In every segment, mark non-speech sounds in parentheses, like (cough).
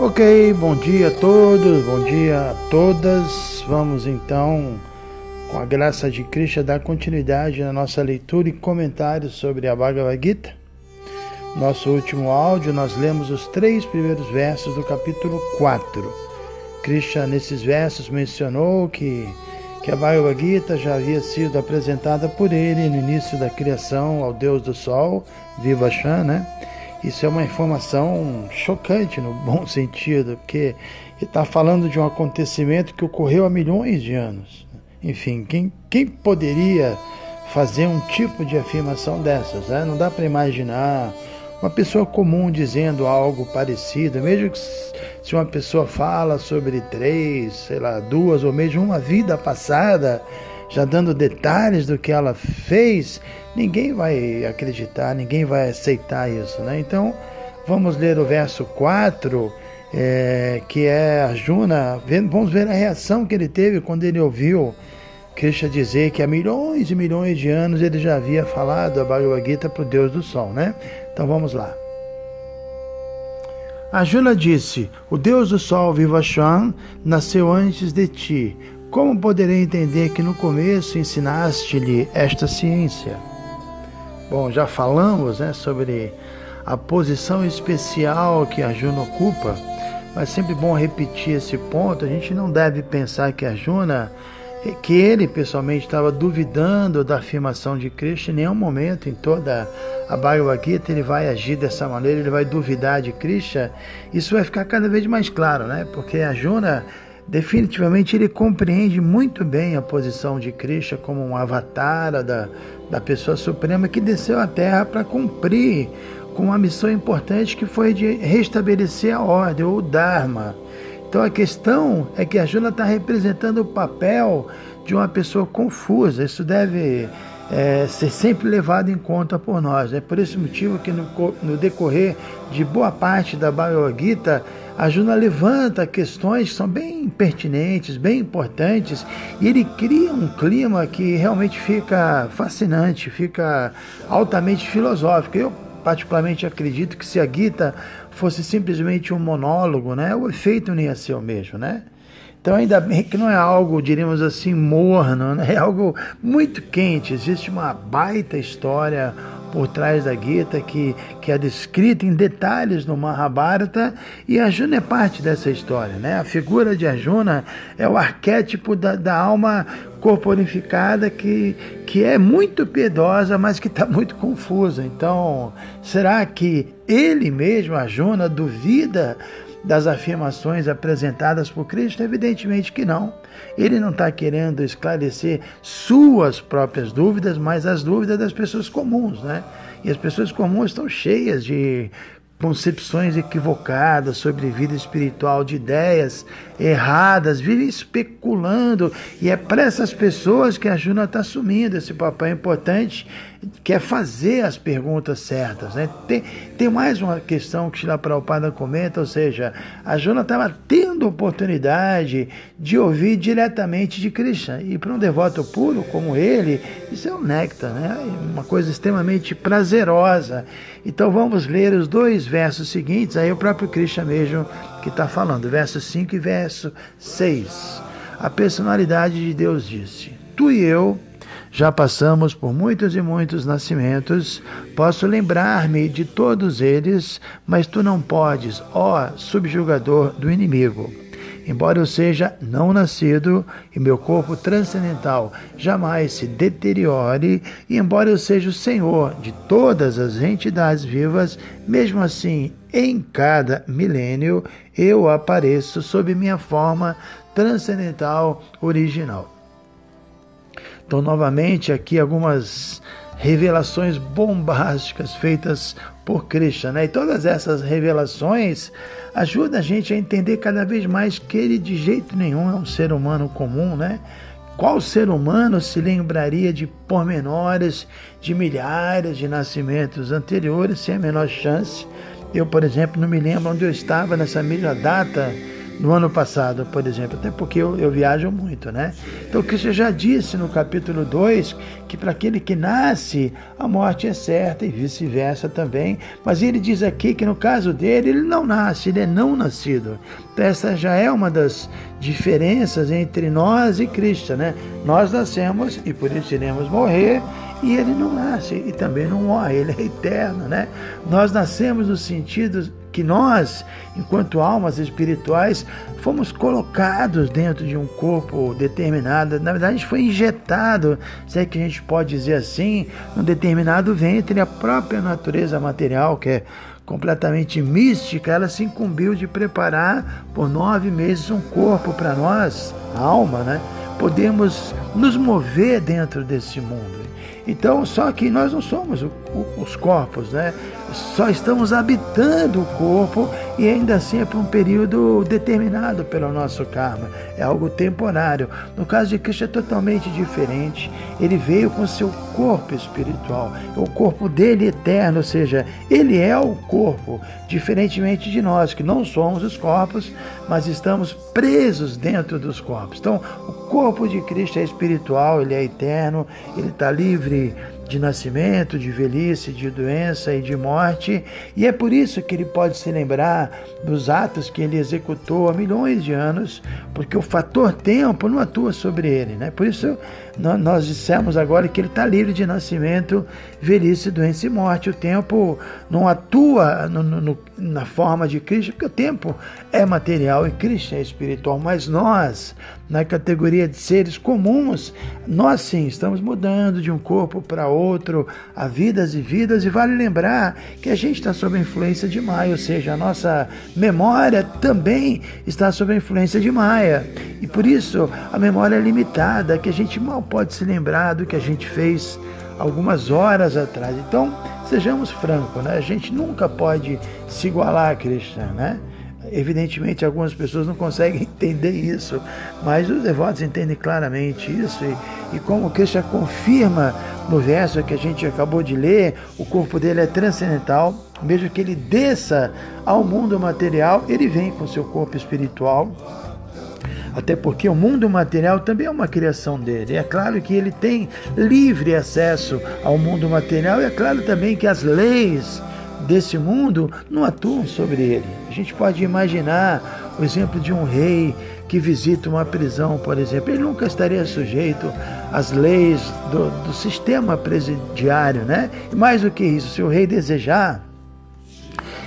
Ok, bom dia a todos, bom dia a todas. Vamos então, com a graça de Krishna, dar continuidade na nossa leitura e comentários sobre a Bhagavad Gita. Nosso último áudio, nós lemos os três primeiros versos do capítulo 4. Krishna, nesses versos, mencionou que, que a Bhagavad Gita já havia sido apresentada por ele no início da criação ao Deus do Sol, Vivashan, né? Isso é uma informação chocante no bom (laughs) sentido, porque está falando de um acontecimento que ocorreu há milhões de anos. Enfim, quem, quem poderia fazer um tipo de afirmação dessas? Né? Não dá para imaginar uma pessoa comum dizendo algo parecido, mesmo que se uma pessoa fala sobre três, sei lá, duas ou mesmo uma vida passada, já dando detalhes do que ela fez, ninguém vai acreditar, ninguém vai aceitar isso. Né? Então, vamos ler o verso 4, é, que é Arjuna, vamos ver a reação que ele teve quando ele ouviu Krishna dizer que há milhões e milhões de anos ele já havia falado a Bhagavad Gita para o Deus do Sol. Né? Então vamos lá. Arjuna disse: O Deus do Sol, Vivaswan, nasceu antes de ti. Como poderei entender que no começo ensinaste-lhe esta ciência? Bom, já falamos né, sobre a posição especial que Arjuna ocupa, mas sempre bom repetir esse ponto. A gente não deve pensar que Arjuna, que ele pessoalmente estava duvidando da afirmação de Krishna em nenhum momento, em toda a Bhagavad Gita, ele vai agir dessa maneira, ele vai duvidar de Krishna. Isso vai ficar cada vez mais claro, né? Porque Arjuna definitivamente ele compreende muito bem a posição de Krishna como um avatar da, da pessoa suprema que desceu à Terra para cumprir com uma missão importante que foi de restabelecer a ordem, ou o Dharma. Então a questão é que a Juna está representando o papel de uma pessoa confusa. Isso deve é, ser sempre levado em conta por nós. É por esse motivo que no, no decorrer de boa parte da Bhagavad Gita, a Juna levanta questões que são bem pertinentes, bem importantes, e ele cria um clima que realmente fica fascinante, fica altamente filosófico. Eu particularmente acredito que se a Gita fosse simplesmente um monólogo, né, o efeito não ia ser o mesmo, né? Então, ainda bem que não é algo, diríamos assim, morno, né? é algo muito quente. Existe uma baita história por trás da Gita que, que é descrita em detalhes no Mahabharata e Arjuna é parte dessa história. Né? A figura de Arjuna é o arquétipo da, da alma corporificada que, que é muito piedosa, mas que está muito confusa. Então, será que ele mesmo, Arjuna, duvida das afirmações apresentadas por Cristo? Evidentemente que não. Ele não está querendo esclarecer suas próprias dúvidas, mas as dúvidas das pessoas comuns, né? E as pessoas comuns estão cheias de concepções equivocadas sobre vida espiritual, de ideias erradas, vivem especulando. E é para essas pessoas que a Juna está assumindo esse papel importante, que é fazer as perguntas certas. Né? Tem, tem mais uma questão que Shila Prabhupada comenta, ou seja, a Juna estava tendo oportunidade de ouvir diretamente de Krishna. E para um devoto puro como ele, isso é um néctar, né? uma coisa extremamente prazerosa. Então vamos ler os dois versos seguintes, aí o próprio Krishna mesmo que está falando, verso 5 e verso 6. A personalidade de Deus disse: Tu e eu já passamos por muitos e muitos nascimentos, posso lembrar-me de todos eles, mas tu não podes, ó subjugador do inimigo. embora eu seja não nascido e meu corpo transcendental jamais se deteriore, e embora eu seja o Senhor de todas as entidades vivas, mesmo assim, em cada milênio, eu apareço sob minha forma transcendental original. Então, novamente, aqui algumas revelações bombásticas feitas por Krishna. Né? E todas essas revelações ajudam a gente a entender cada vez mais que ele de jeito nenhum é um ser humano comum, né? Qual ser humano se lembraria de pormenores de milhares de nascimentos anteriores sem a menor chance? Eu, por exemplo, não me lembro onde eu estava nessa mesma data no ano passado, por exemplo, até porque eu, eu viajo muito, né? Então, Cristo já disse no capítulo 2 que para aquele que nasce, a morte é certa e vice-versa também. Mas ele diz aqui que no caso dele, ele não nasce, ele é não nascido. Então, essa já é uma das diferenças entre nós e Cristo, né? Nós nascemos e por isso iremos morrer e ele não nasce e também não morre, ele é eterno, né? Nós nascemos no sentido que nós, enquanto almas espirituais, fomos colocados dentro de um corpo determinado. Na verdade, foi injetado, se é que a gente pode dizer assim, num determinado ventre, a própria natureza material, que é completamente mística, ela se incumbiu de preparar por nove meses um corpo para nós, a alma, né? Podemos nos mover dentro desse mundo. Então, só que nós não somos o, o, os corpos, né? Só estamos habitando o corpo e ainda assim é por um período determinado pelo nosso karma. É algo temporário. No caso de Cristo é totalmente diferente. Ele veio com seu corpo espiritual, o corpo dele eterno, ou seja, ele é o corpo, diferentemente de nós que não somos os corpos, mas estamos presos dentro dos corpos. Então, o corpo de Cristo é espiritual, ele é eterno, ele está livre de nascimento, de velhice, de doença e de morte, e é por isso que ele pode se lembrar dos atos que ele executou há milhões de anos, porque o fator tempo não atua sobre ele, né? Por isso nós dissemos agora que ele está livre de nascimento, velhice, doença e morte. O tempo não atua no, no, na forma de Cristo, porque o tempo é material e Cristo é espiritual, mas nós, na categoria de seres comuns, nós sim estamos mudando de um corpo para outro, a vidas e vidas, e vale lembrar que a gente está sob a influência de Maia, ou seja, a nossa memória também está sob a influência de Maia. E por isso a memória é limitada, que a gente mal pode se lembrar do que a gente fez algumas horas atrás. Então, sejamos francos, né? A gente nunca pode se igualar a Krishna, né? Evidentemente, algumas pessoas não conseguem (laughs) entender isso, mas os devotos entendem claramente isso. E, e como Krishna confirma no verso que a gente acabou de ler, o corpo dele é transcendental, mesmo que ele desça ao mundo material, ele vem com seu corpo espiritual até porque o mundo material também é uma criação dele. É claro que ele tem livre acesso ao mundo material, e é claro também que as leis desse mundo não atuam sobre ele. A gente pode imaginar o exemplo de um rei que visita uma prisão, por exemplo. Ele nunca estaria sujeito às leis do, do sistema presidiário, né? E mais do que isso, se o rei desejar,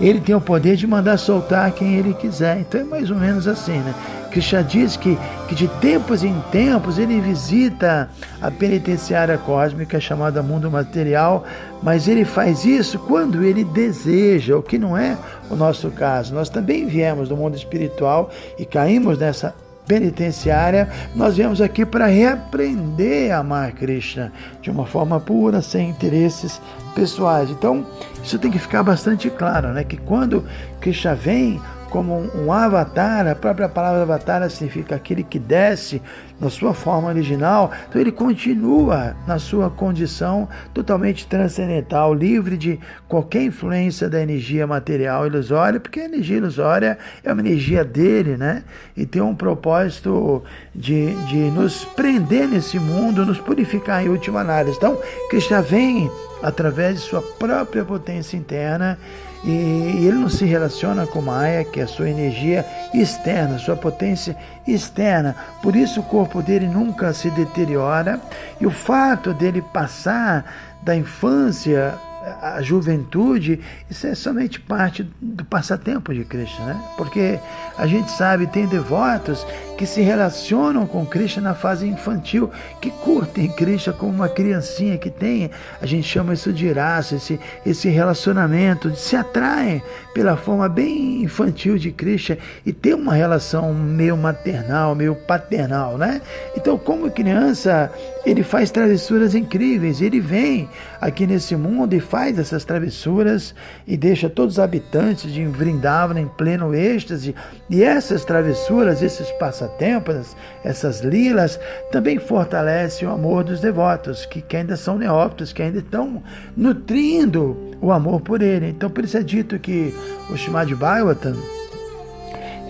ele tem o poder de mandar soltar quem ele quiser. Então é mais ou menos assim, né? Krishna diz que, que de tempos em tempos ele visita a penitenciária cósmica chamada mundo material, mas ele faz isso quando ele deseja, o que não é o nosso caso. Nós também viemos do mundo espiritual e caímos nessa penitenciária, nós viemos aqui para reaprender a amar Krishna de uma forma pura, sem interesses pessoais. Então, isso tem que ficar bastante claro, né? Que quando Krishna vem, como um avatar, a própria palavra avatar significa aquele que desce na sua forma original, então ele continua na sua condição totalmente transcendental, livre de qualquer influência da energia material ilusória, porque a energia ilusória é uma energia dele, né? E tem um propósito de, de nos prender nesse mundo, nos purificar em última análise. Então, Krishna vem através de sua própria potência interna e ele não se relaciona com Maya, que é a sua energia externa, sua potência externa. Por isso o corpo dele nunca se deteriora e o fato dele passar da infância a juventude, isso é somente parte do passatempo de Cristo, né? Porque a gente sabe, tem devotos que se relacionam com Cristo na fase infantil, que curtem Cristo como uma criancinha que tem, a gente chama isso de raça, esse, esse relacionamento, se atraem pela forma bem infantil de Cristo e tem uma relação meio maternal, meio paternal, né? Então, como criança, ele faz travessuras incríveis, ele vem aqui nesse mundo e faz essas travessuras e deixa todos os habitantes de Vrindavan em pleno êxtase. E essas travessuras, esses passatempos, essas lilas, também fortalecem o amor dos devotos, que, que ainda são neófitos, que ainda estão nutrindo o amor por ele. Então, por isso é dito que o Shimad Bhagavatam,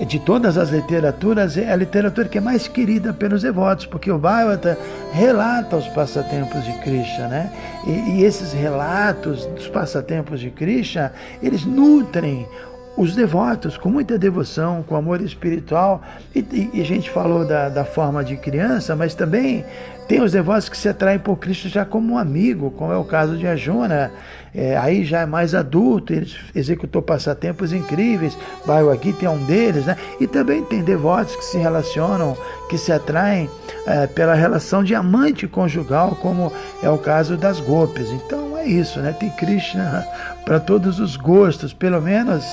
de todas as literaturas, é a literatura que é mais querida pelos devotos, porque o Bhagavata relata os passatempos de Krishna, né? E, e esses relatos dos passatempos de Krishna, eles nutrem os devotos com muita devoção, com amor espiritual. E, e, e a gente falou da, da forma de criança, mas também tem os devotos que se atraem por Cristo já como um amigo, como é o caso de Ajuna. É, aí já é mais adulto, ele executou passatempos incríveis. Baio aqui tem um deles, né? E também tem devotos que se relacionam, que se atraem é, pela relação de amante conjugal, como é o caso das golpes. Então é isso, né? Tem Krishna para todos os gostos, pelo menos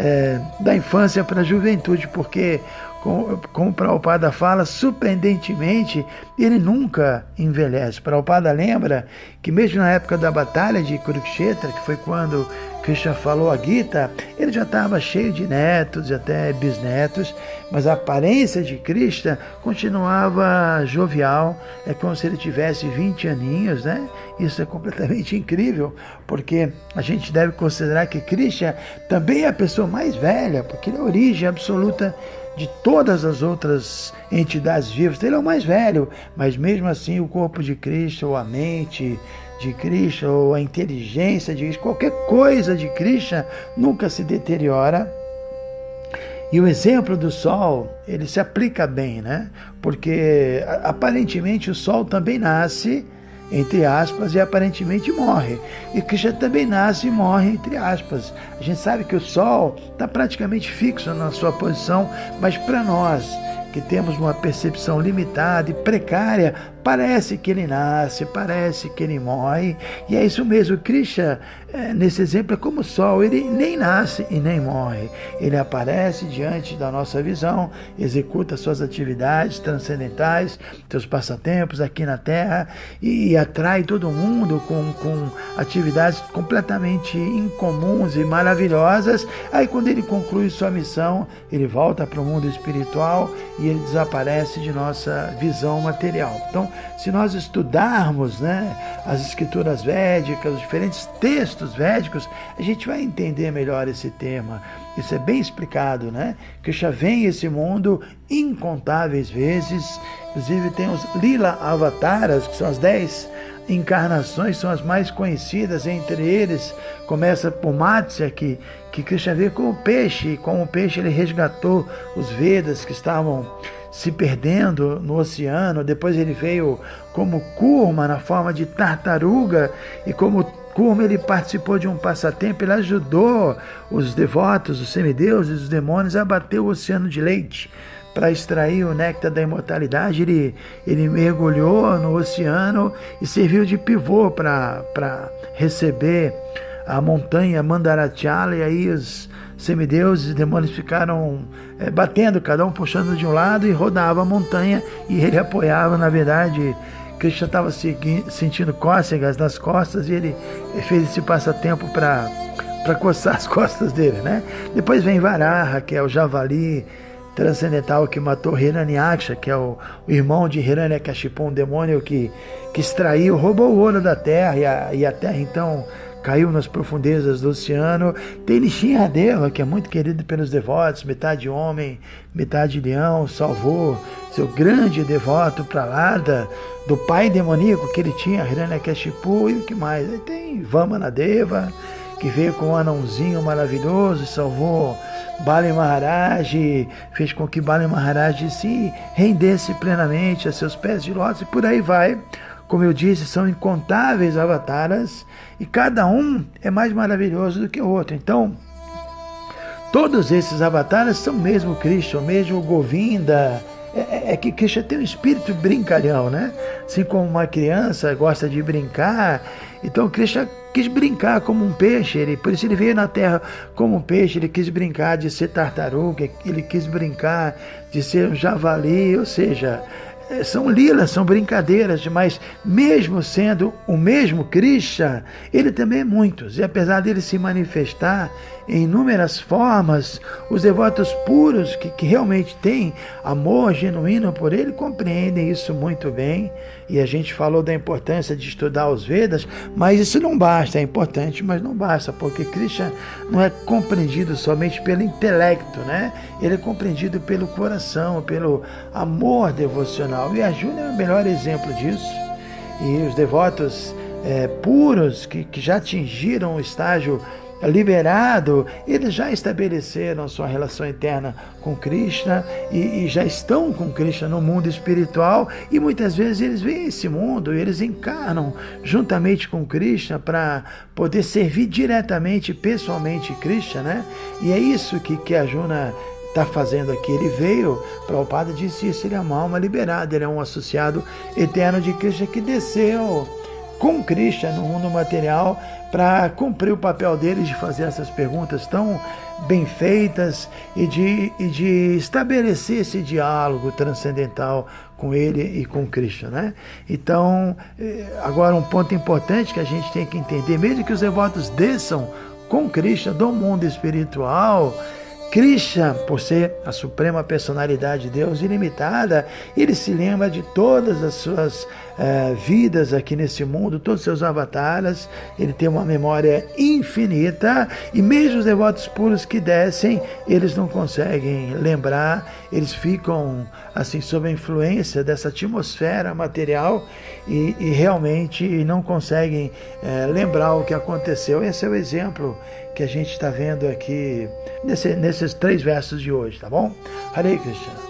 é, da infância para a juventude, porque como, o Prabhupada fala, surpreendentemente, ele nunca envelhece. Prabhupada lembra que mesmo na época da batalha de Kurukshetra, que foi quando Krishna falou a Gita, ele já estava cheio de netos e até bisnetos, mas a aparência de Krishna continuava jovial, é como se ele tivesse 20 aninhos, né? Isso é completamente (laughs) incrível, porque a gente deve considerar que Krishna também é a pessoa mais velha, porque ele é a origem absoluta de todas as outras entidades vivas. Ele é o mais velho, mas mesmo assim o corpo de Cristo, ou a mente de Cristo, ou a inteligência de Cristo, qualquer coisa de Cristo nunca se deteriora. E o exemplo do sol, ele se aplica bem, né? Porque aparentemente o sol também nasce entre aspas, e aparentemente morre. E Krishna também nasce e morre, entre aspas. A gente sabe que o Sol está praticamente fixo na sua posição, mas para nós que temos uma percepção limitada e precária, parece que ele nasce, parece que ele morre, e é isso mesmo. Krishna, é, nesse exemplo, é como o sol, ele nem nasce e nem morre. Ele aparece diante da nossa visão, executa suas atividades transcendentais, seus passatempos aqui na Terra e, e atrai todo mundo com, com atividades completamente incomuns e maravilhosas. Aí, quando ele conclui sua missão, ele volta para o mundo espiritual e ele desaparece de nossa visão material. Então, se nós estudarmos né, as escrituras védicas, os diferentes textos védicos, a gente vai entender melhor esse tema. Isso é bem explicado, né? Que já vem esse mundo incontáveis vezes. Inclusive tem os Lila Avataras, que são as dez encarnações, são as mais conhecidas. Entre eles, começa por Matsya, que, que Krishna vê como peixe, e como peixe ele resgatou os Vedas que estavam se perdendo no oceano. Depois ele veio como Kurma, na forma de tartaruga, e como Kurma ele participou de um passatempo, ele ajudou os devotos, os semideuses, os demônios a bater o oceano de leite para extrair o néctar da imortalidade. Ele, ele mergulhou no oceano e serviu de pivô para receber a montanha Mandarachala, e aí os semideuses e demônios ficaram é, batendo, cada um puxando de um lado e rodava a montanha e ele apoiava, na verdade. Krishna estava sentindo cócegas nas costas e ele fez esse passatempo para para coçar (laughs) as costas dele, né? Depois vem Varaha, que é o javali transcendental que matou Hiranyaksha, que é o, o irmão de Hiranyakashipu, um demônio que, que extraiu, roubou o ouro da terra e a, e a terra então caiu nas profundezas do oceano. Tem Nishinradeva, que é muito querido pelos devotos, metade homem, metade leão, salvou seu grande devoto Pralada, do pai demoníaco que ele tinha, Hiranyakashipu, e o que mais? Aí tem Vamanadeva, que veio com um anãozinho maravilhoso e salvou Bali Maharaj, fez com que Bali Maharaj se rendesse plenamente a seus pés de lótus, e por aí vai como eu disse, são incontáveis avataras e cada um é mais maravilhoso do que o outro. Então, todos esses avatares são mesmo Cristo, mesmo Govinda. É, é, é que Krishna tem um espírito brincalhão, né? Assim como uma criança gosta de brincar, então Krishna quis brincar como um peixe, ele, por isso ele veio na Terra como um peixe, ele quis brincar de ser tartaruga, ele quis brincar de ser um javali, ou seja, são lilas, são brincadeiras, mas mesmo sendo o mesmo Krishna, ele também é muitos. E apesar dele se manifestar em inúmeras formas, os devotos puros que, que realmente têm amor genuíno por ele compreendem isso muito bem. E a gente falou da importância de estudar os Vedas, mas isso não basta, é importante, mas não basta, porque Krishna não é compreendido somente pelo intelecto, né? Ele é compreendido pelo coração, pelo amor devocional. E a Júlia é o melhor exemplo disso. E os devotos é, puros que, que já atingiram o estágio liberado, eles já estabeleceram sua relação interna com Krishna e, e, já estão com Krishna no mundo espiritual e muitas vezes eles veem esse mundo, eles encarnam juntamente com Krishna para poder servir diretamente, pessoalmente Krishna, né? E é isso que, que a Juna está fazendo aqui. Ele veio, Prabhupada disse isso, ele é uma alma liberada, ele é um associado eterno de Krishna que desceu com Krishna no mundo material para cumprir o papel deles de fazer essas perguntas tão bem feitas e de, e de estabelecer esse diálogo transcendental com ele e com Krishna. Né? Então, eh, agora um ponto importante que a gente tem que entender, mesmo que os devotos desçam com Krishna do mundo espiritual, Krishna, por ser a suprema personalidade de Deus ilimitada, ele se lembra de todas as suas uh, vidas aqui nesse mundo, todos os seus avatares, ele tem uma memória infinita e mesmo os devotos puros que descem, eles não conseguem lembrar, eles ficam assim sob a influência dessa atmosfera material e, e realmente não conseguem uh, lembrar o que aconteceu. Esse é o exemplo que a gente está vendo aqui nesse, nesses três versos de hoje, tá bom? Hare Krishna.